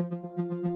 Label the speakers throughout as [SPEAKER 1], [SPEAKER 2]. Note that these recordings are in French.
[SPEAKER 1] Música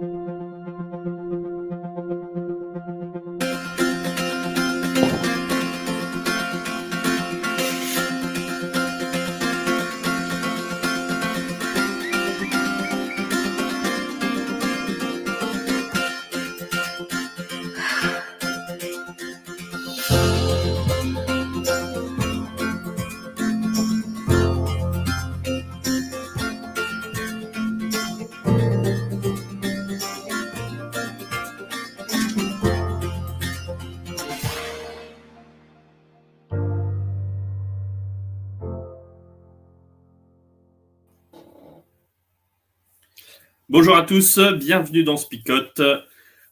[SPEAKER 1] Bonjour à tous, bienvenue dans Spicote.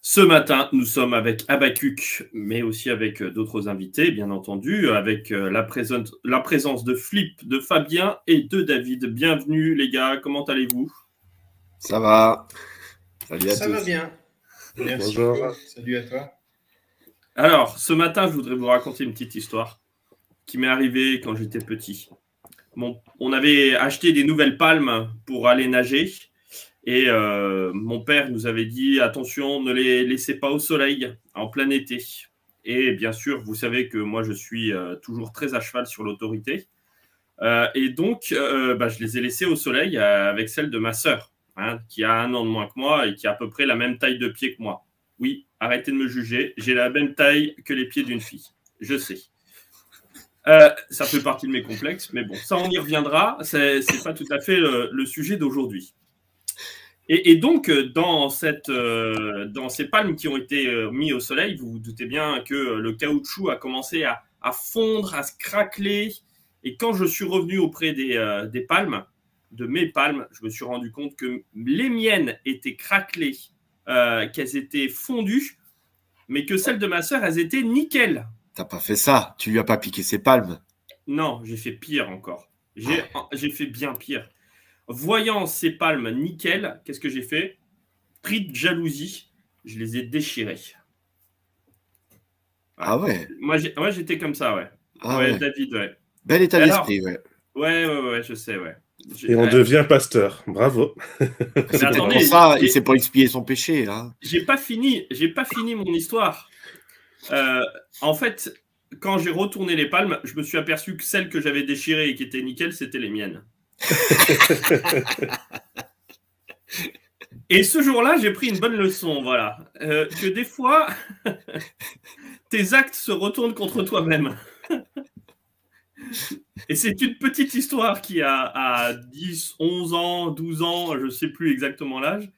[SPEAKER 1] Ce matin, nous sommes avec Abacuc, mais aussi avec d'autres invités, bien entendu, avec la, présence, la présence de Flip, de Fabien et de David. Bienvenue les gars, comment allez-vous?
[SPEAKER 2] Ça va.
[SPEAKER 3] Salut à Ça va bien. Merci. Bonjour. Salut à toi.
[SPEAKER 1] Alors, ce matin, je voudrais vous raconter une petite histoire qui m'est arrivée quand j'étais petit. Bon, on avait acheté des nouvelles palmes pour aller nager et euh, mon père nous avait dit attention, ne les laissez pas au soleil en plein été. Et bien sûr, vous savez que moi, je suis euh, toujours très à cheval sur l'autorité. Euh, et donc, bah, je les ai laissés au soleil avec celle de ma sœur, hein, qui a un an de moins que moi et qui a à peu près la même taille de pied que moi. Oui, arrêtez de me juger, j'ai la même taille que les pieds d'une fille. Je sais. ça fait partie de mes complexes, mais bon, ça on y reviendra. C'est pas tout à fait le sujet d'aujourd'hui. Et, donc, euh, dans, cette, euh, dans ces palmes qui ont été euh, mises au soleil, vous vous doutez bien que le caoutchouc a commencé à, fondre, à se craqueler. Et quand je suis revenu auprès des, des, palmes, de mes palmes, je me suis rendu compte que les miennes étaient craquelées, qu'elles étaient fondues, mais que celles de ma sœur, elles étaient nickel.
[SPEAKER 2] T'as pas fait ça Tu lui as pas piqué ses palmes
[SPEAKER 1] Non, j'ai fait pire encore. J'ai ah. fait bien pire. Voyant ces palmes nickel, qu'est-ce que j'ai fait? Pris de jalousie, je les ai déchirées.
[SPEAKER 2] Ah ouais
[SPEAKER 1] Moi, j'étais comme ça, ouais. Ah ouais, David, ouais.
[SPEAKER 2] Bel état d'esprit, ouais.
[SPEAKER 1] Ouais, ouais, ouais, je sais, ouais.
[SPEAKER 4] Et on devient pasteur. Bravo.
[SPEAKER 2] C'est pour ça, il s'est pas expier son péché. Hein.
[SPEAKER 1] J'ai pas fini, j'ai pas fini mon histoire. Euh, en fait, quand j'ai retourné les palmes, je me suis aperçu que celles que j'avais déchirées et qui étaient nickel, c'était les miennes. Et ce jour-là, j'ai pris une bonne leçon, voilà. Euh, que des fois, tes actes se retournent contre toi-même. Et c'est une petite histoire qui a à 10, 11 ans, 12 ans, je ne sais plus exactement l'âge,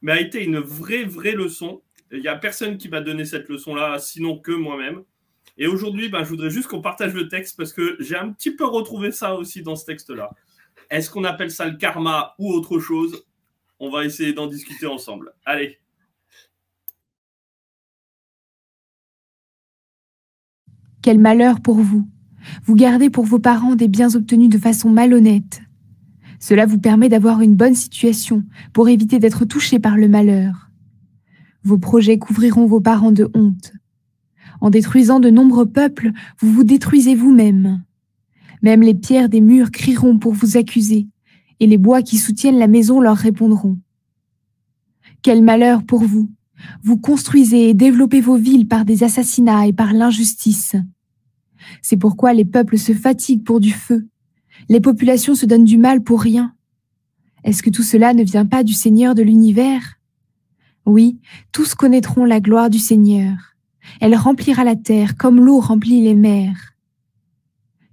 [SPEAKER 1] mais a été une vraie, vraie leçon. Il n'y a personne qui m'a donné cette leçon-là, sinon que moi-même. Et aujourd'hui, ben, je voudrais juste qu'on partage le texte parce que j'ai un petit peu retrouvé ça aussi dans ce texte-là. Est-ce qu'on appelle ça le karma ou autre chose? On va essayer d'en discuter ensemble. Allez.
[SPEAKER 5] Quel malheur pour vous. Vous gardez pour vos parents des biens obtenus de façon malhonnête. Cela vous permet d'avoir une bonne situation pour éviter d'être touché par le malheur. Vos projets couvriront vos parents de honte. En détruisant de nombreux peuples, vous vous détruisez vous-même. Même les pierres des murs crieront pour vous accuser, et les bois qui soutiennent la maison leur répondront. Quel malheur pour vous Vous construisez et développez vos villes par des assassinats et par l'injustice. C'est pourquoi les peuples se fatiguent pour du feu. Les populations se donnent du mal pour rien. Est-ce que tout cela ne vient pas du Seigneur de l'univers? Oui, tous connaîtront la gloire du Seigneur. Elle remplira la terre comme l'eau remplit les mers.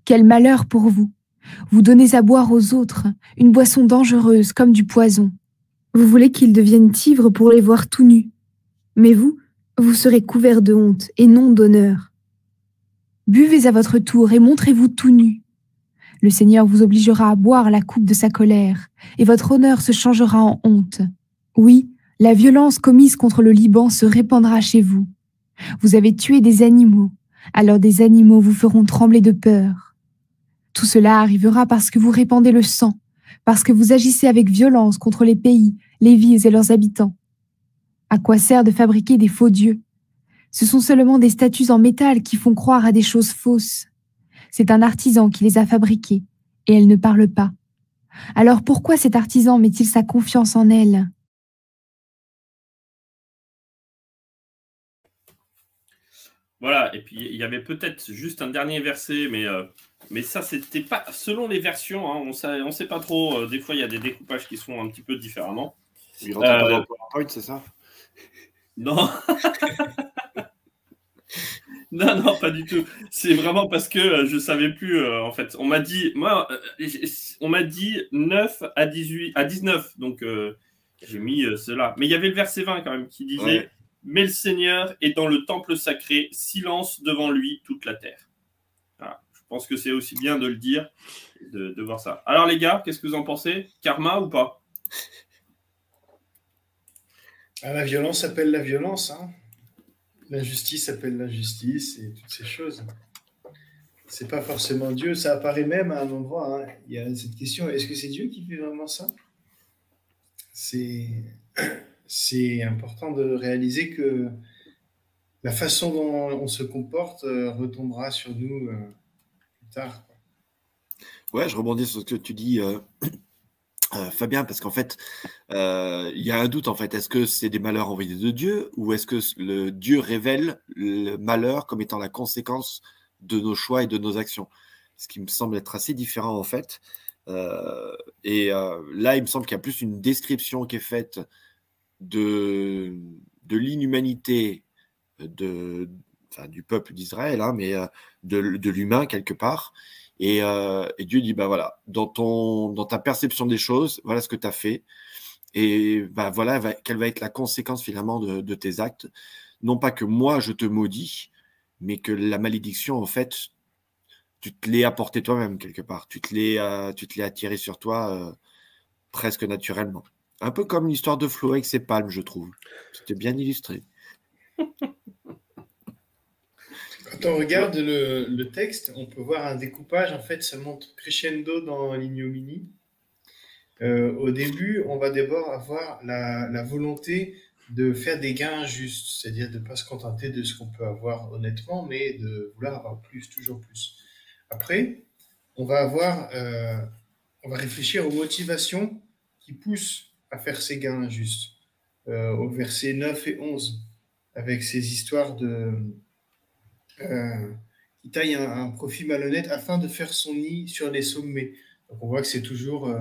[SPEAKER 5] Quel malheur pour vous. Vous donnez à boire aux autres une boisson dangereuse comme du poison. Vous voulez qu'ils deviennent ivres pour les voir tout nus. Mais vous, vous serez couverts de honte et non d'honneur. Buvez à votre tour et montrez-vous tout nus. Le Seigneur vous obligera à boire la coupe de sa colère, et votre honneur se changera en honte. Oui, la violence commise contre le Liban se répandra chez vous. Vous avez tué des animaux, alors des animaux vous feront trembler de peur. Tout cela arrivera parce que vous répandez le sang, parce que vous agissez avec violence contre les pays, les villes et leurs habitants. À quoi sert de fabriquer des faux dieux? Ce sont seulement des statues en métal qui font croire à des choses fausses. C'est un artisan qui les a fabriquées, et elles ne parlent pas. Alors pourquoi cet artisan met-il sa confiance en elles
[SPEAKER 1] Voilà, et puis il y avait peut-être juste un dernier verset, mais euh, mais ça, c'était pas. Selon les versions, hein, on ne sait pas trop. Euh, des fois, il y a des découpages qui sont un petit peu différemment.
[SPEAKER 2] Il rentre pas dans PowerPoint, c'est ça?
[SPEAKER 1] Non. non, non, pas du tout. C'est vraiment parce que euh, je savais plus, en fait. On m'a dit, moi, on m'a dit 9 à 18, à 19, donc j'ai mis cela. Mais il y avait le verset 20 quand même qui disait mais le Seigneur est dans le temple sacré, silence devant lui toute la terre. Pense que c'est aussi bien de le dire, de, voir ça. Alors les gars, qu'est-ce que vous en pensez? Karma ou pas?
[SPEAKER 3] Ah, La violence appelle la violence. Hein. L'injustice appelle l'injustice et toutes ces choses. C'est pas forcément Dieu. Ça apparaît même à un endroit. Hein. Il y a cette question est-ce que c'est Dieu qui fait vraiment ça? C'est important de réaliser que la façon dont on se comporte euh, retombera sur nous euh.
[SPEAKER 2] Ouais, je rebondis sur ce que tu dis, euh, Fabien, parce qu'en fait, il y a un doute en fait. Est-ce que c'est des malheurs envoyés de Dieu ou est-ce que le Dieu révèle le malheur comme étant la conséquence de nos choix et de nos actions? Ce qui me semble être assez différent en fait. et là, il me semble qu'il y a plus une description qui est faite de, de l'inhumanité de, du peuple d'Israël, hein, mais euh, de, l'humain quelque part. Et, euh, Dieu dit, bah voilà, dans, ta perception des choses, voilà ce que tu as fait. Et bah voilà, quelle va être la conséquence finalement de, tes actes. Non pas que moi je te maudis, mais que la malédiction, en fait, tu te l'es apporté toi-même quelque part. Tu te l'es, euh, sur toi presque naturellement. Un peu comme l'histoire de Flo avec ses palmes, je trouve. C'était bien illustré.
[SPEAKER 3] Quand on regarde le, texte, on peut voir un découpage. En fait, ça monte crescendo dans l'ignominie. Euh, au début, on va d'abord avoir la, volonté de faire des gains justes, c'est-à-dire de ne pas se contenter de ce qu'on peut avoir honnêtement, mais de vouloir avoir plus, toujours plus. Après, on va avoir, euh, on va réfléchir aux motivations qui poussent à faire ses gains injustes. Euh, au verset 9 et 11, avec ces histoires de. Euh, qui taille un, profit malhonnête afin de faire son nid sur les sommets. On voit que c'est toujours euh,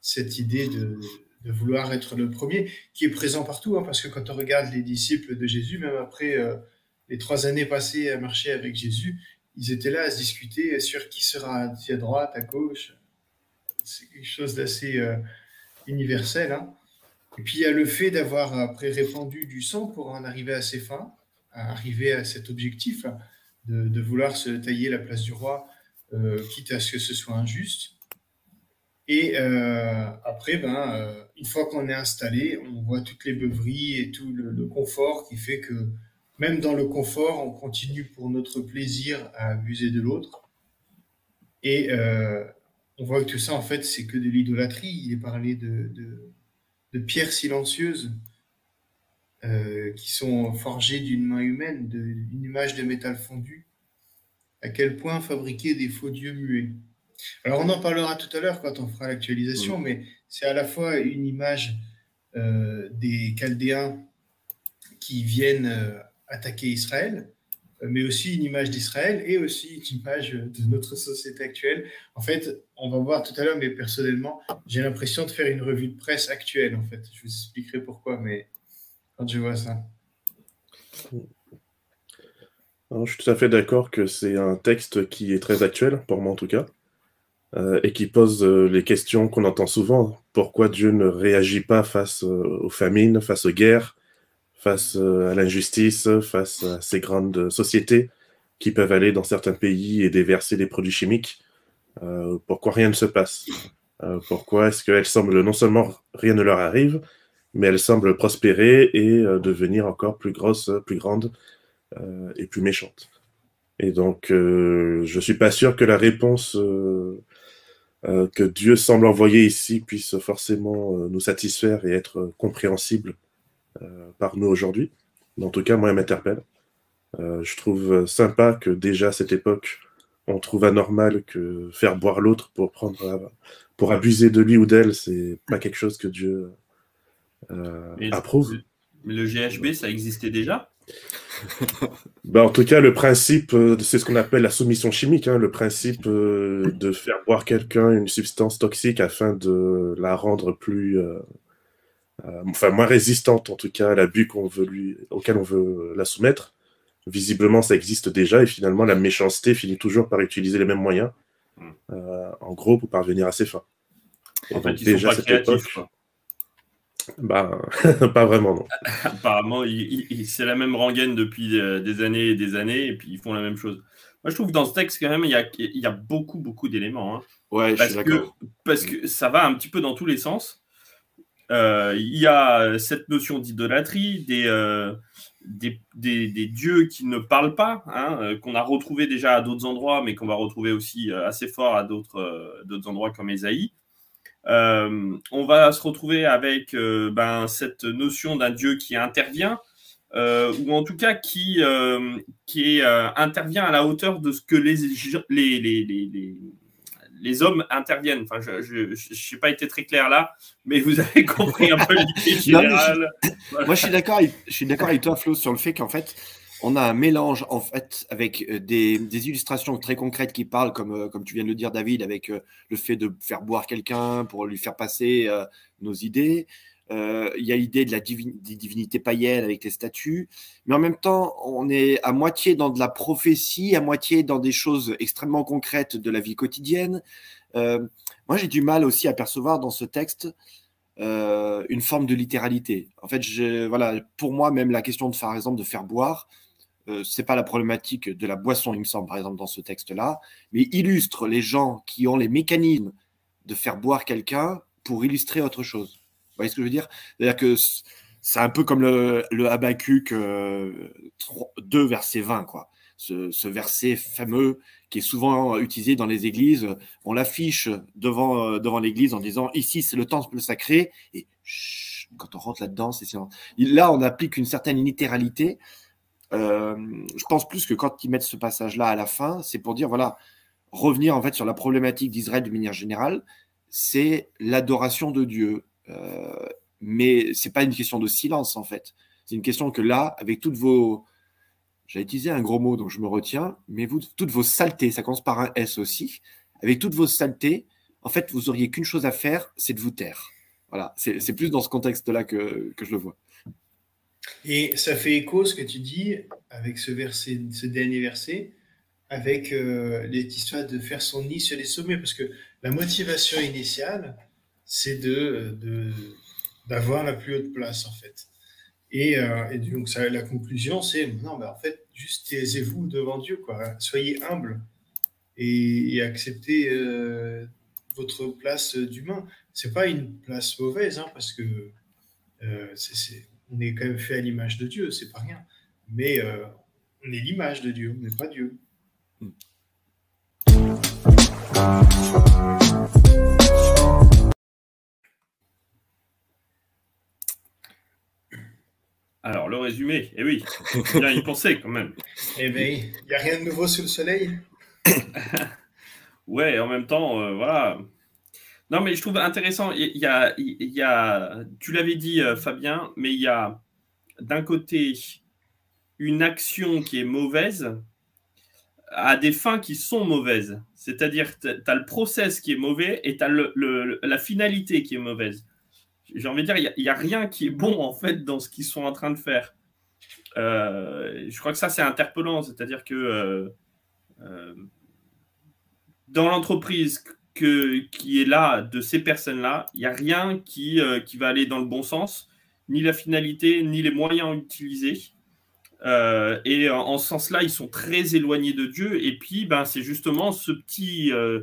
[SPEAKER 3] cette idée de, vouloir être le premier qui est présent partout, hein, parce que quand on regarde les disciples de Jésus, même après les trois années passées à marcher avec Jésus, ils étaient là à se discuter sur qui sera à droite, à gauche. C'est quelque chose d'assez universel. Hein. Et puis il y a le fait d'avoir après répandu du sang pour en arriver à ses fins, arriver à cet objectif de, vouloir se tailler la place du roi, euh, quitte à ce que ce soit injuste. Et euh, après, ben, euh, une fois qu'on est installé, on voit toutes les beuveries et tout le, confort qui fait que même dans le confort, on continue pour notre plaisir à abuser de l'autre. Et on voit que tout ça, en fait, c'est que de l'idolâtrie. Il est parlé de, de, pierres silencieuses euh, qui sont forgées d'une main humaine, d'une image de métal fondu. À quel point fabriquer des faux dieux muets. Alors, on en parlera tout à l'heure quand on fera l'actualisation, mais c'est à la fois une image euh, des Chaldéens qui viennent euh, attaquer Israël, mais aussi une image d'Israël et aussi une image de notre société actuelle. En fait, on va voir tout à l'heure, mais personnellement, j'ai l'impression de faire une revue de presse actuelle, en fait. Je vous expliquerai pourquoi, mais je vois ça.
[SPEAKER 4] je suis tout à fait d'accord que c'est un texte qui est très actuel, pour moi en tout cas, euh, et qui pose euh, les questions qu'on entend souvent. Pourquoi Dieu ne réagit pas face euh, aux famines, face aux guerres face à l'injustice, face à ces grandes sociétés qui peuvent aller dans certains pays et déverser des produits chimiques. Pourquoi rien ne se passe? Pourquoi est-ce qu'elles semblent, non seulement rien ne leur arrive, mais elles semblent prospérer et devenir encore plus grosses, plus grandes et plus méchantes Et donc, je ne suis pas sûr que la réponse que Dieu semble envoyer ici puisse forcément nous satisfaire et être compréhensible euh, par nous aujourd'hui. En tout cas, moi, elle m'interpelle. Euh, je trouve sympa que déjà à cette époque, on trouve anormal que faire boire l'autre pour prendre, pour abuser de lui ou d'elle, c'est pas quelque chose que Dieu euh, approuve.
[SPEAKER 1] Mais le GHB, ça existait déjà
[SPEAKER 4] bah, en tout cas, le principe, euh, c'est ce qu'on appelle la soumission chimique, hein, le principe euh, de faire boire quelqu'un une substance toxique afin de la rendre plus, euh, enfin moins résistante, en tout cas, à l'abus qu'on veut lui, auquel on veut la soumettre. Visiblement, ça existe déjà, et finalement, la méchanceté finit toujours par utiliser les mêmes moyens, hmm. en gros, pour parvenir à ses fins.
[SPEAKER 1] En fait, ils déjà, sont pas créatifs,
[SPEAKER 4] bah, pas vraiment, non.
[SPEAKER 1] Apparemment, c'est la même rengaine depuis euh, des années et des années, et puis ils font la même chose. Moi, je trouve que dans ce texte, quand même, il y a, il y a beaucoup, beaucoup d'éléments. Hein.
[SPEAKER 2] Ouais,
[SPEAKER 1] parce
[SPEAKER 2] je suis d'accord.
[SPEAKER 1] Parce que ça va un petit peu dans tous les sens. Euh, il y a cette notion d'idolâtrie, des, euh, des, des, dieux qui ne parlent pas, hein, qu'on a retrouvé déjà à d'autres endroits, mais qu'on va retrouver aussi assez fort à d'autres endroits comme Esaïe. Euh, on va se retrouver avec euh, ben, cette notion d'un Dieu qui intervient, euh, ou en tout cas qui, qui intervient à la hauteur de ce que les, les, les, les, hommes interviennent. Enfin, je n'ai pas été très clair là, mais vous avez compris un peu l'idée générale.
[SPEAKER 2] Moi, je suis d'accord avec toi, Flo, sur le fait qu'en fait, on a un mélange en fait avec euh, des, illustrations très concrètes qui parlent, comme, euh, comme tu viens de le dire, David, avec euh, le fait de faire boire quelqu'un pour lui faire passer nos idées. Il y a l'idée de la divinité païenne avec les statues, mais en même temps, on est à moitié dans de la prophétie, à moitié dans des choses extrêmement concrètes de la vie quotidienne. moi, j'ai du mal aussi à percevoir dans ce texte une forme de littéralité. En fait, voilà, pour moi, même la question de, par exemple, de faire boire, euh, c'est pas la problématique de la boisson, il me semble, par exemple, dans ce texte-là, mais illustre les gens qui ont les mécanismes de faire boire quelqu'un pour illustrer autre chose. Vous voyez ce que je veux dire? C'est-à-dire que c'est un peu comme le, le Habakkuk 2, euh, verset 20, quoi. Ce, verset fameux qui est souvent utilisé dans les églises. On l'affiche devant, euh, devant l'église en disant ici c'est le temple sacré et quand on rentre là-dedans, c'est là on applique une certaine littéralité euh, je pense plus que quand ils mettent ce passage-là à la fin, c'est pour dire, voilà, revenir en fait sur la problématique d'Israël de manière générale, c'est l'adoration de Dieu. Euh, mais c'est pas une question de silence en fait. C'est une question que là, avec toutes vos, j'ai utilisé un gros mot donc je me retiens, mais vous, toutes vos saletés, ça commence par un S aussi. Avec toutes vos saletés, en fait, vous auriez qu'une chose à faire, c'est de vous taire. Voilà, c'est plus dans ce contexte-là que, que je le vois.
[SPEAKER 3] Et ça fait écho ce que tu dis avec ce dernier verset, avec euh, l'histoire de faire son nid sur les sommets, parce que la motivation initiale, c'est de, d'avoir la plus haute place en fait. Et, euh, donc la conclusion, c'est non, mais en fait, juste taisez-vous devant Dieu, quoi. Soyez humble et, acceptez euh, votre place d'humain. C'est pas une place mauvaise, hein, parce que c'est on est quand même fait à l'image de Dieu, c'est pas rien. Mais euh, on est l'image de Dieu, on n'est pas Dieu.
[SPEAKER 1] Alors, le résumé, eh oui, bien y penser quand même.
[SPEAKER 3] Eh bien, il n'y a rien de nouveau sous le soleil?
[SPEAKER 1] ouais, en même temps, euh, voilà, non, mais je trouve intéressant. Il y a, tu l'avais dit, euh, Fabien, mais il y a d'un côté une action qui est mauvaise à des fins qui sont mauvaises. C'est-à-dire, tu as le process qui est mauvais et tu as le, la finalité qui est mauvaise. J'ai envie de dire, il n'y a, rien qui est bon en fait dans ce qu'ils sont en train de faire. Euh, je crois que ça, c'est interpellant. C'est-à-dire que euh, dans l'entreprise, qui est là de ces personnes-là, il n'y a rien qui, euh, qui va aller dans le bon sens, ni la finalité, ni les moyens utilisés. Euh, et en, ce sens-là, ils sont très éloignés de Dieu. Et puis, ben, c'est justement ce petit, euh,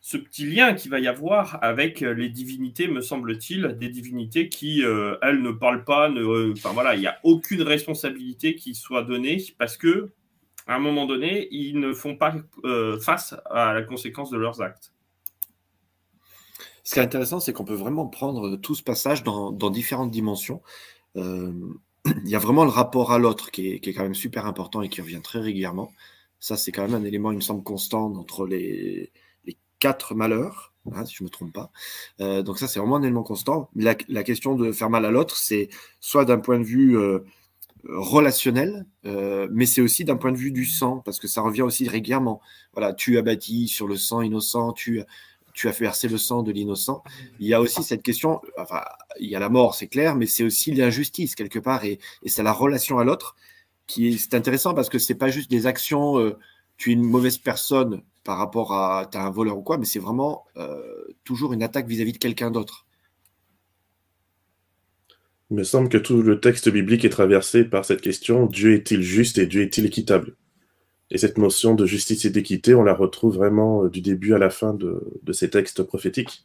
[SPEAKER 1] ce petit lien qu'il va y avoir avec les divinités, me semble-t-il, des divinités qui, elles, ne parlent pas. Enfin voilà, il n'y a aucune responsabilité qui soit donnée parce que à un moment donné, ils ne font pas euh, face à la conséquence de leurs actes.
[SPEAKER 2] Ce qui est intéressant, c'est qu'on peut vraiment prendre tout ce passage dans, différentes dimensions. Euh, il y a vraiment le rapport à l'autre qui est, quand même super important et qui revient très régulièrement. Ça, c'est quand même un élément, il me semble, constant entre les, quatre malheurs, hein, si je ne me trompe pas. Euh, donc ça, c'est vraiment un élément constant. La, la, question de faire mal à l'autre, c'est soit d'un point de vue relationnel, mais c'est aussi d'un point de vue du sang, parce que ça revient aussi régulièrement. Voilà, tu as bâti sur le sang innocent, tu, tu as fait verser le sang de l'innocent. Il y a aussi cette question, enfin, il y a la mort, c'est clair, mais c'est aussi l'injustice quelque part, et, c'est la relation à l'autre qui est, intéressant parce que c'est pas juste des actions, euh, tu es une mauvaise personne par rapport à, tu un voleur ou quoi, mais c'est vraiment euh, toujours une attaque vis-à-vis de quelqu'un d'autre.
[SPEAKER 4] Il me semble que tout le texte biblique est traversé par cette question Dieu est-il juste et Dieu est-il équitable? Et cette notion de justice et d'équité, on la retrouve vraiment euh, du début à la fin de, ces textes prophétiques.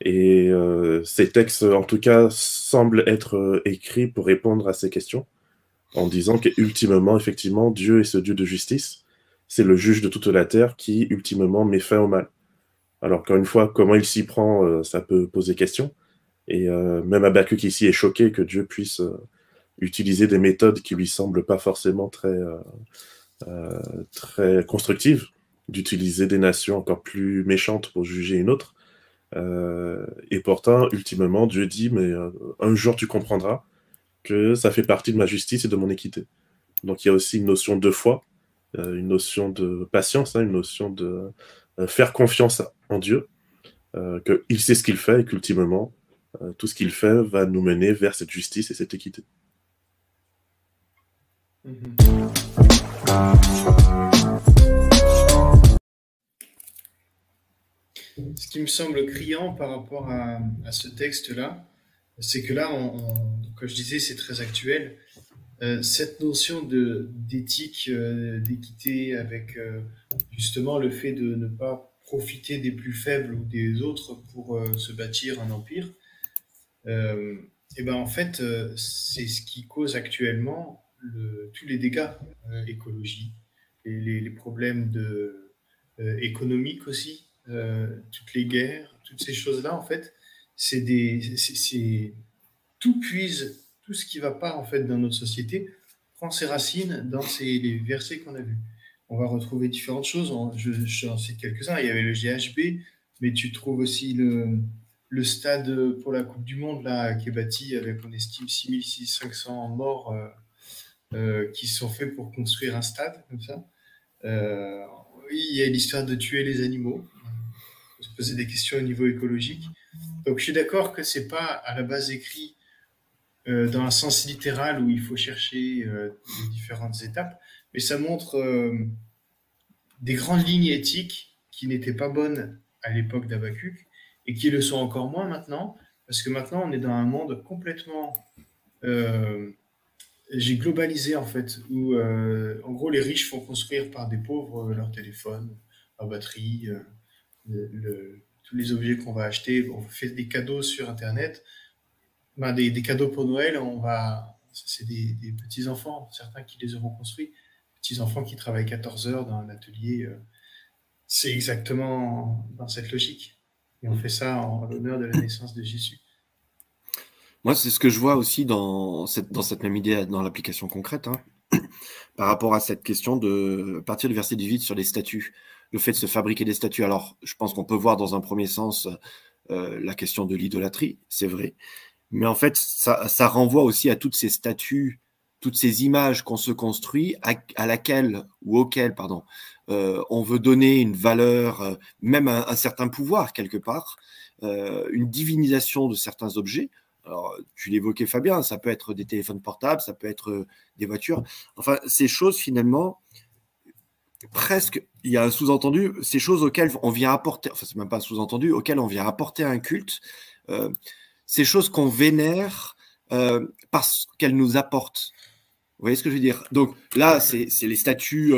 [SPEAKER 4] Et euh, ces textes, en tout cas, semblent être euh, écrits pour répondre à ces questions, en disant qu'ultimement, effectivement, Dieu est ce Dieu de justice. C'est le juge de toute la terre qui, ultimement, met fin au mal. Alors, encore une fois, comment il s'y prend, ça peut poser question. Et même Abacuc ici est choqué que Dieu puisse utiliser des méthodes qui lui semblent pas forcément très euh, très constructive d'utiliser des nations encore plus méchantes pour juger une autre. Euh, et pourtant, ultimement, Dieu dit, mais euh, un jour tu comprendras que ça fait partie de ma justice et de mon équité. Donc il y a aussi une notion de foi, une notion de patience, hein, une notion de faire confiance en Dieu, qu'il sait ce qu'il fait et qu'ultimement, tout ce qu'il fait va nous mener vers cette justice et cette équité.
[SPEAKER 3] Ce qui me semble criant par rapport à, ce texte-là, c'est que là, comme je disais, c'est très actuel. Euh, cette notion d'éthique, euh, d'équité, avec euh, justement le fait de ne pas profiter des plus faibles ou des autres pour se bâtir un empire, et ben en fait, c'est ce qui cause actuellement tous les dégâts euh, écologiques, les, problèmes de, euh, économiques aussi, euh, toutes les guerres, toutes ces choses-là, en fait, c'est des, c'est, tout puise, tout ce qui va pas en fait dans notre société prend ses racines dans ces, les versets qu'on a vus. On va retrouver différentes choses. Je, j'en sais quelques-uns. Il y avait le GHB, mais tu trouves aussi le, le stade pour la Coupe du Monde là, qui est bâti avec, on estime, 6500 morts euh, qui sont faits pour construire un stade comme ça. Euh, il y a l'histoire de tuer les animaux, se poser des questions au niveau écologique. Donc je suis d'accord que c'est pas à la base écrit euh, dans un sens littéral où il faut chercher les différentes étapes, mais ça montre des grandes lignes éthiques qui n'étaient pas bonnes à l'époque d'Abacuc et qui le sont encore moins maintenant, parce que maintenant on est dans un monde complètement j'ai globalisé en fait, où euh, en gros les riches font construire par des pauvres euh, leur téléphone, leur batterie, euh, tous les objets qu'on va acheter. On fait des cadeaux sur Internet, ben, des, cadeaux pour Noël, on va, c'est des, des, petits enfants, certains qui les auront construits, petits enfants qui travaillent 14 heures dans un atelier. c'est exactement dans cette logique. Et on fait ça en l'honneur de la naissance de Jésus.
[SPEAKER 2] Moi, c'est ce que je vois aussi dans cette, dans cette même idée, dans l'application concrète, hein, par rapport à cette question de partir du verset 18 sur les statuts, le fait de se fabriquer des statuts. Alors, je pense qu'on peut voir dans un premier sens euh, la question de l'idolâtrie, c'est vrai, mais en fait, ça, renvoie aussi à toutes ces statues, toutes ces images qu'on se construit, à, laquelle ou auquel, pardon, euh, on veut donner une valeur, euh, même un, certain pouvoir quelque part, une divinisation de certains objets alors, tu l'évoquais, Fabien, ça peut être des téléphones portables, ça peut être euh, des voitures. Enfin, ces choses, finalement, presque, il y a un sous-entendu, ces choses auxquelles on vient apporter, enfin, c'est même pas un sous-entendu, auxquelles on vient apporter un culte, euh, ces choses qu'on vénère euh, parce qu'elles nous apportent. Vous voyez ce que je veux dire? Donc là, c'est les statues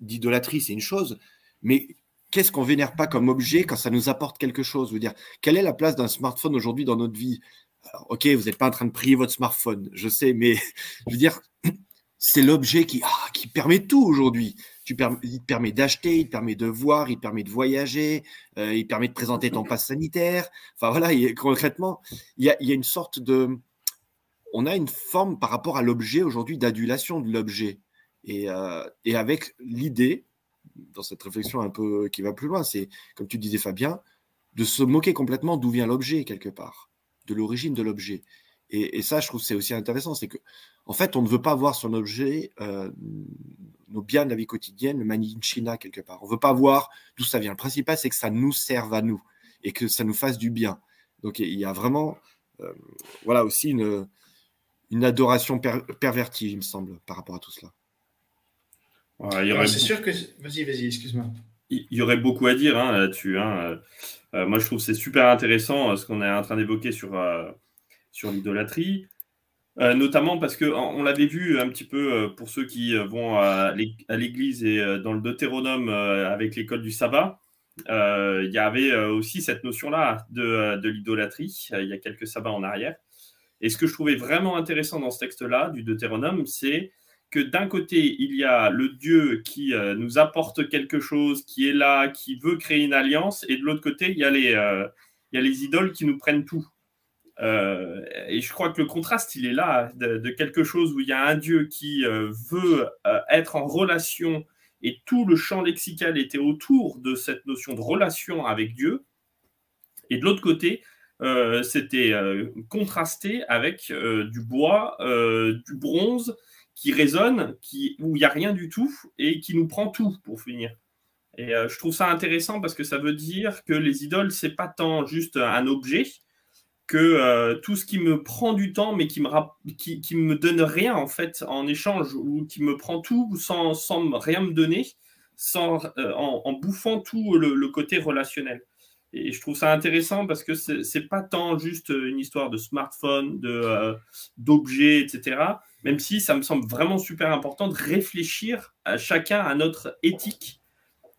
[SPEAKER 2] d'idolâtrie, c'est une chose, mais qu'est-ce qu'on vénère pas comme objet quand ça nous apporte quelque chose? Je dire, quelle est la place d'un smartphone aujourd'hui dans notre vie? Ok, vous n'êtes pas en train de prier votre smartphone, je sais, mais je veux dire, c'est l'objet qui, ah, qui permet tout aujourd'hui. Il te permet d'acheter, il te permet de voir, il te permet de voyager, euh, il te permet de présenter ton passe sanitaire. Enfin voilà, concrètement, il y a, une sorte de. On a une forme par rapport à l'objet aujourd'hui d'adulation de l'objet. Et, euh, et avec l'idée, dans cette réflexion un peu qui va plus loin, c'est, comme tu disais Fabien, de se moquer complètement d'où vient l'objet quelque part de l'origine de l'objet. Et, ça, je trouve c'est aussi intéressant, c'est que en fait, on ne veut pas voir son objet nos biens de la vie quotidienne, le mani china quelque part. On ne veut pas voir d'où ça vient. Le principal, c'est que ça nous serve à nous et que ça nous fasse du bien. Donc il y a vraiment euh, voilà aussi une, une adoration pervertie, il me semble, par rapport à tout cela.
[SPEAKER 3] c'est sûr que. Vas-y, vas-y, excuse-moi.
[SPEAKER 1] Il y aurait beaucoup à dire hein, là-dessus. Hein. Euh, euh, moi, je trouve que c'est super intéressant ce qu'on est en train d'évoquer sur, sur l'idolâtrie. notamment parce que on l'avait vu un petit peu pour ceux qui vont à l'église et dans le Deutéronome avec l'école du sabbat. Euh, il y avait euh, aussi cette notion-là de, euh, de l'idolâtrie, il y a quelques sabbats en arrière. Et ce que je trouvais vraiment intéressant dans ce texte-là, du Deutéronome, c'est que d'un côté, il y a le Dieu qui nous apporte quelque chose, qui est là, qui veut créer une alliance, et de l'autre côté, il y, a les, les idoles qui nous prennent tout. et je crois que le contraste, il est là, de, quelque chose où il y a un Dieu qui veut être en relation et tout le champ lexical était autour de cette notion de relation avec Dieu. Et de l'autre côté, euh, c'était euh, contrasté avec euh, du bois, du bronze qui résonne, qui, où il n'y a rien du tout et qui nous prend tout pour finir. Et je trouve ça intéressant parce que ça veut dire que les idoles, c'est pas tant juste un objet, que tout ce qui me prend du temps, mais qui me, qui, me donne rien en fait en échange, ou qui me prend tout sans, sans rien me donner, sans, en, bouffant tout le, côté relationnel. Et je trouve ça intéressant parce que c'est pas tant juste une histoire de smartphone, euh, d'objets, etc. Même si ça me semble vraiment super important de réfléchir à chacun à notre éthique.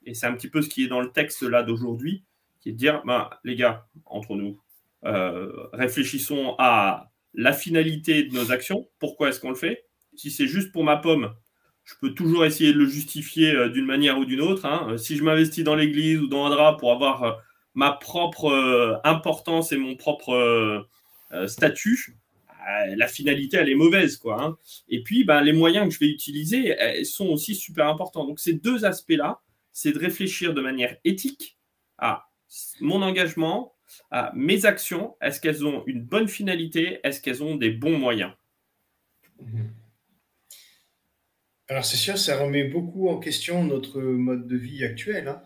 [SPEAKER 1] Et c'est un petit peu ce qui est dans le texte là d'aujourd'hui, qui est de dire, bah, les gars, entre nous, euh, réfléchissons à la finalité de nos actions. Pourquoi est-ce qu'on le fait? Si c'est juste pour ma pomme, je peux toujours essayer de le justifier euh, d'une manière ou d'une autre. Hein. Euh, si je m'investis dans l'église ou dans un drap pour avoir ma propre importance et mon propre statut, la finalité, elle est mauvaise. Quoi, hein. Et puis, ben, les moyens que je vais utiliser sont aussi super importants. Donc, ces deux aspects-là, c'est de réfléchir de manière éthique à mon engagement, mes actions, est-ce qu'elles ont une bonne finalité? Est-ce qu'elles ont des bons moyens?
[SPEAKER 3] Mhm. Alors c'est sûr, ça remet beaucoup en question notre mode de vie actuel. Hein.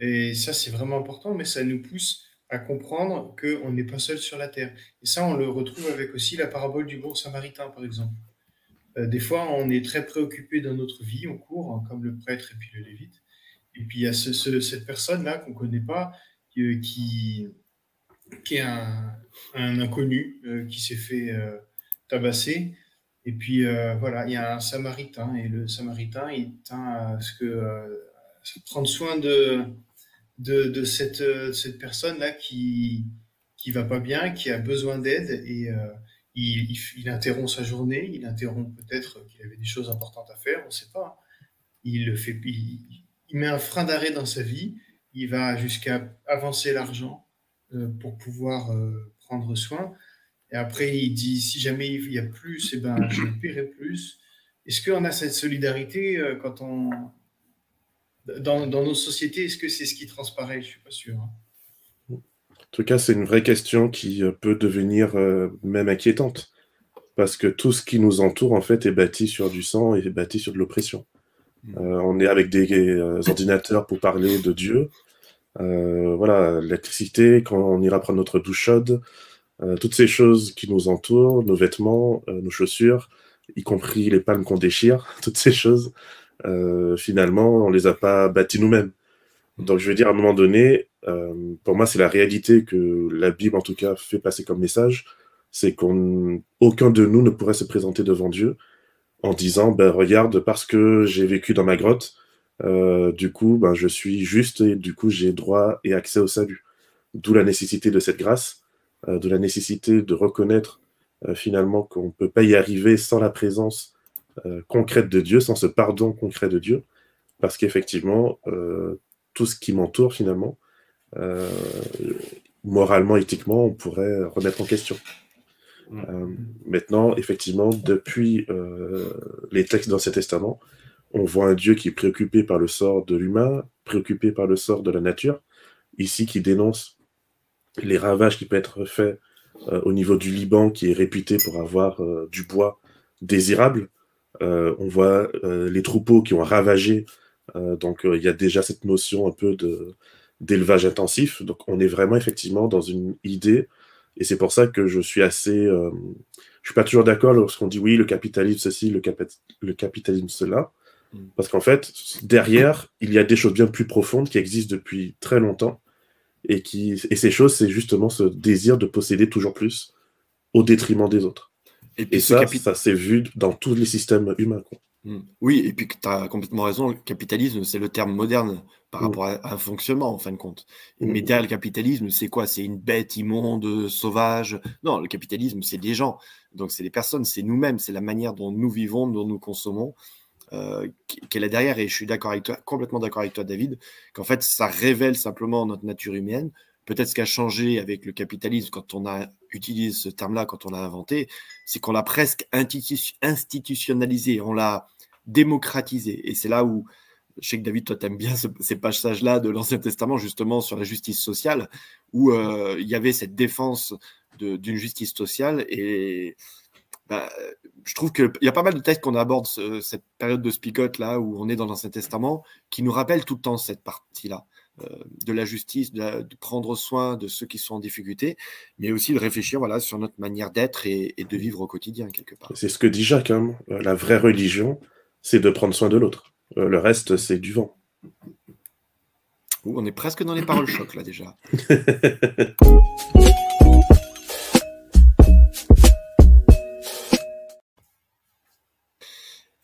[SPEAKER 3] Et ça, c'est vraiment important, mais ça nous pousse à comprendre qu'on n'est pas seul sur la terre. Et ça, on le retrouve avec aussi la parabole du bon samaritain, par exemple. Euh, des fois, on est très préoccupé dans notre vie, on court, hein, comme le prêtre et puis le lévite. Et puis, il y a cette personne-là qu'on ne connaît pas, qui, qui est un, inconnu euh, qui s'est fait euh, tabasser. Et puis euh, voilà, il y a un samaritain et le samaritain, il tient à ce que prendre soin de, de, cette, personne-là qui qui va pas bien, qui a besoin d'aide et il, il, interrompt sa journée, il interrompt peut-être qu'il avait des choses importantes à faire, on ne sait pas. Il, le fait, il, met un frein d'arrêt dans sa vie, il va jusqu'à avancer l'argent, euh, pour pouvoir euh, prendre soin. Et après, il dit, si jamais il y a plus, eh ben, je paierai plus. Est-ce qu'on a cette solidarité euh, quand on... Dans, dans nos sociétés, est-ce que c'est ce qui transparaît? Je ne suis pas sûr. Hein.
[SPEAKER 4] En tout cas, c'est une vraie question qui peut devenir même inquiétante. Parce que tout ce qui nous entoure, en fait, est bâti sur du sang et est bâti sur de l'oppression. Hmm. on est avec des ordinateurs pour parler de Dieu, euh, voilà, l'électricité, quand on ira prendre notre douche chaude, euh, toutes ces choses qui nous entourent, nos vêtements, euh, nos chaussures, y compris les palmes qu'on déchire, toutes ces choses, finalement, on les a pas bâties nous-mêmes. Donc, je veux dire, à un moment donné, pour moi, c'est la réalité que la Bible, en tout cas, fait passer comme message, c'est qu'aucun de nous ne pourrait se présenter devant Dieu en disant, ben, regarde, parce que j'ai vécu dans ma grotte, euh, du coup, ben, je suis juste et du coup, j'ai droit et accès au salut. D'où la nécessité de cette grâce, euh, de la nécessité de reconnaître euh, finalement qu'on ne peut pas y arriver sans la présence concrète de Dieu, sans ce pardon concret de Dieu, parce qu'effectivement, tout ce qui m'entoure finalement, moralement, éthiquement, on pourrait remettre en question. Mm. maintenant, effectivement, depuis les textes dans l'Ancien Testament, on voit un Dieu qui est préoccupé par le sort de l'humain, préoccupé par le sort de la nature, ici qui dénonce les ravages qui peuvent être faits euh, au niveau du Liban qui est réputé pour avoir euh, du bois désirable. Euh, on voit les troupeaux qui ont ravagé. donc il y a déjà cette notion un peu de d'élevage intensif. Donc on est vraiment effectivement dans une idée, et c'est pour ça que je suis assez, je suis pas toujours d'accord lorsqu'on dit oui le capitalisme ceci, le, le capitalisme cela, mm. parce qu'en fait derrière il y a des choses bien plus profondes qui existent depuis très longtemps et, qui, et ces choses, c'est justement ce désir de posséder toujours plus au détriment des autres. Et, ça, ça s'est vu dans tous les systèmes humains.
[SPEAKER 2] Hmm. Oui, et puis tu as complètement raison, le capitalisme, c'est le terme moderne par hmm. rapport à un fonctionnement, en fin de compte. Hmm. Mais derrière le capitalisme, c'est quoi? C'est une bête immonde, sauvage? Non, le capitalisme, c'est des gens. Donc, c'est des personnes, c'est nous-mêmes, c'est la manière dont nous vivons, dont nous consommons. Euh, qu'elle est derrière, et je suis d'accord avec toi, complètement d'accord avec toi, David, qu'en fait, ça révèle simplement notre nature humaine. Peut-être ce qui a changé avec le capitalisme quand on a utilisé ce terme-là, quand on l'a inventé, c'est qu'on l'a presque institutionnalisé, on l'a démocratisé. Et c'est là où, je sais que David, toi, t'aimes bien ces passages-là de l'Ancien Testament, justement, sur la justice sociale, où euh, il y avait cette défense d'une justice sociale. Et bah, je trouve qu'il y a pas mal de textes qu'on aborde cette période de spicote là où on est dans l'Ancien Testament qui nous rappellent tout le temps cette partie-là de la justice, de, prendre soin de ceux qui sont en difficulté, mais aussi de réfléchir voilà sur notre manière d'être et, de vivre au quotidien quelque part.
[SPEAKER 4] C'est ce que dit Jacques. Hein. Euh, la vraie religion, c'est de prendre soin de l'autre. Euh, le reste, c'est du vent.
[SPEAKER 2] on est presque dans les paroles choc là déjà.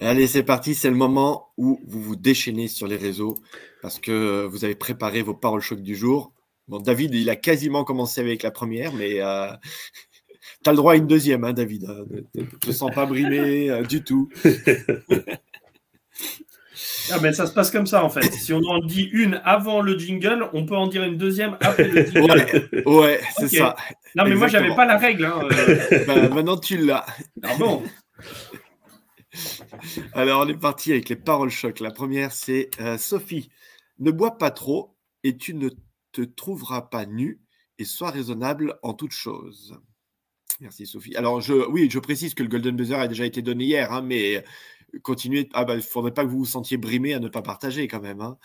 [SPEAKER 2] Allez, c'est parti, c'est le moment où vous vous déchaînez sur les réseaux parce que vous avez préparé vos paroles choc du jour. Bon, David, il a quasiment commencé avec la première, mais euh, tu as le droit à une deuxième, hein, David. Hein. Ne te sens pas brimé euh, du tout.
[SPEAKER 1] Ah ben ça se passe comme ça en fait. Si on en dit une avant le jingle, on peut en dire une deuxième après le jingle.
[SPEAKER 2] Ouais, c'est ça.
[SPEAKER 1] Non mais moi j'avais pas la règle. Hein, euh.
[SPEAKER 2] ben, maintenant tu l'as.
[SPEAKER 1] Ah bon?
[SPEAKER 2] Alors, on est parti avec les paroles choc. La première, c'est euh, Sophie, ne bois pas trop et tu ne te trouveras pas nu et sois raisonnable en toutes choses. Merci Sophie. Alors, je, oui, je précise que le Golden Buzzer a déjà été donné hier, hein, mais continuez. Ah, bah, il ne faudrait pas que vous vous sentiez brimé à ne pas partager quand même. Hein.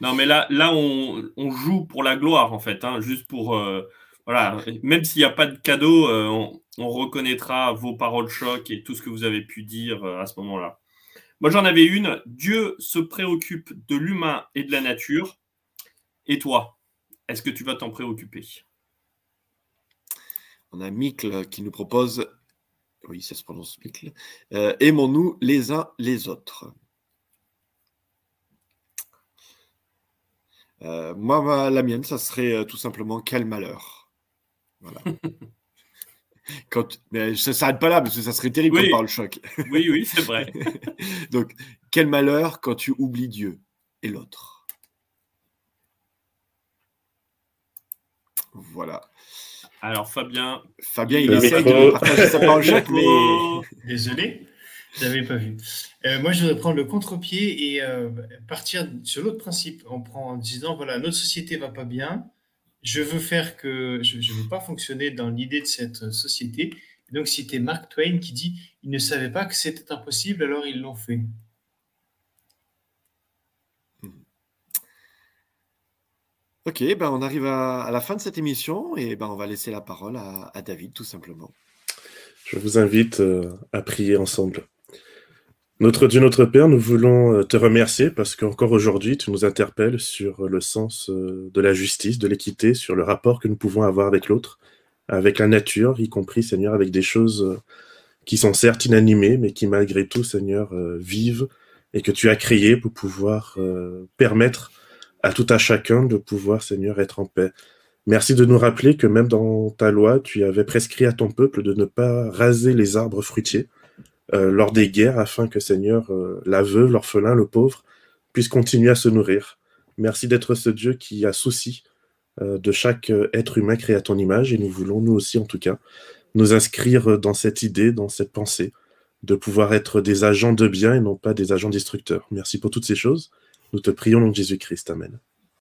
[SPEAKER 1] Non, mais là, là on, joue pour la gloire, en fait, hein, juste pour. Euh, voilà, même s'il n'y a pas de cadeau, euh, on, reconnaîtra vos paroles choc et tout ce que vous avez pu dire euh, à ce moment-là. Moi, j'en avais une. Dieu se préoccupe de l'humain et de la nature. Et toi, est-ce que tu vas t'en préoccuper?
[SPEAKER 2] On a Mikl qui nous propose, oui, ça se prononce Mikl, euh, aimons-nous les uns les autres? moi, la mienne, ça serait tout simplement quel malheur. Voilà. Quand, mais ça ne s'arrête pas là, parce que ça serait terrible oui. parle choc.
[SPEAKER 1] oui, oui, c'est vrai.
[SPEAKER 2] Donc, quel malheur quand tu oublies Dieu et l'autre. Voilà.
[SPEAKER 1] Alors, Fabien.
[SPEAKER 2] Fabien, il essaye de partager sa parole choc, mais.
[SPEAKER 3] Désolé, je n'avais pas vu. Euh, moi, je voudrais prendre le contre-pied et euh, partir sur l'autre principe. On prend en disant voilà, notre société va pas bien je veux faire que je ne veux pas fonctionner dans l'idée de cette société. donc, c'était Mark Twain qui dit ils ne savaient pas que c'était impossible, alors ils l'ont fait.
[SPEAKER 2] Ok, ben on arrive à, la fin de cette émission et ben on va laisser la parole à, à David tout simplement.
[SPEAKER 4] Je vous invite euh, à prier ensemble. Notre Dieu, notre Père, nous voulons euh, te remercier parce qu'encore aujourd'hui, tu nous interpelles sur le sens euh, de la justice, de l'équité, sur le rapport que nous pouvons avoir avec l'autre, avec la nature, y compris, Seigneur, avec des choses euh, qui sont certes inanimées, mais qui malgré tout, Seigneur, vivent et que tu as créées pour pouvoir permettre à tout à chacun de pouvoir, Seigneur, être en paix. Merci de nous rappeler que même dans ta loi, tu avais prescrit à ton peuple de ne pas raser les arbres fruitiers, euh, lors des guerres afin que Seigneur, euh, la veuve, l'orphelin, le pauvre, puisse continuer à se nourrir. Merci d'être ce Dieu qui a souci euh, de chaque être humain créé à ton image et nous voulons, nous aussi en tout cas, nous inscrire dans cette idée, dans cette pensée, de pouvoir être des agents de bien et non pas des agents destructeurs. Merci pour toutes ces choses. Nous te prions nom de Jésus-Christ. Amen.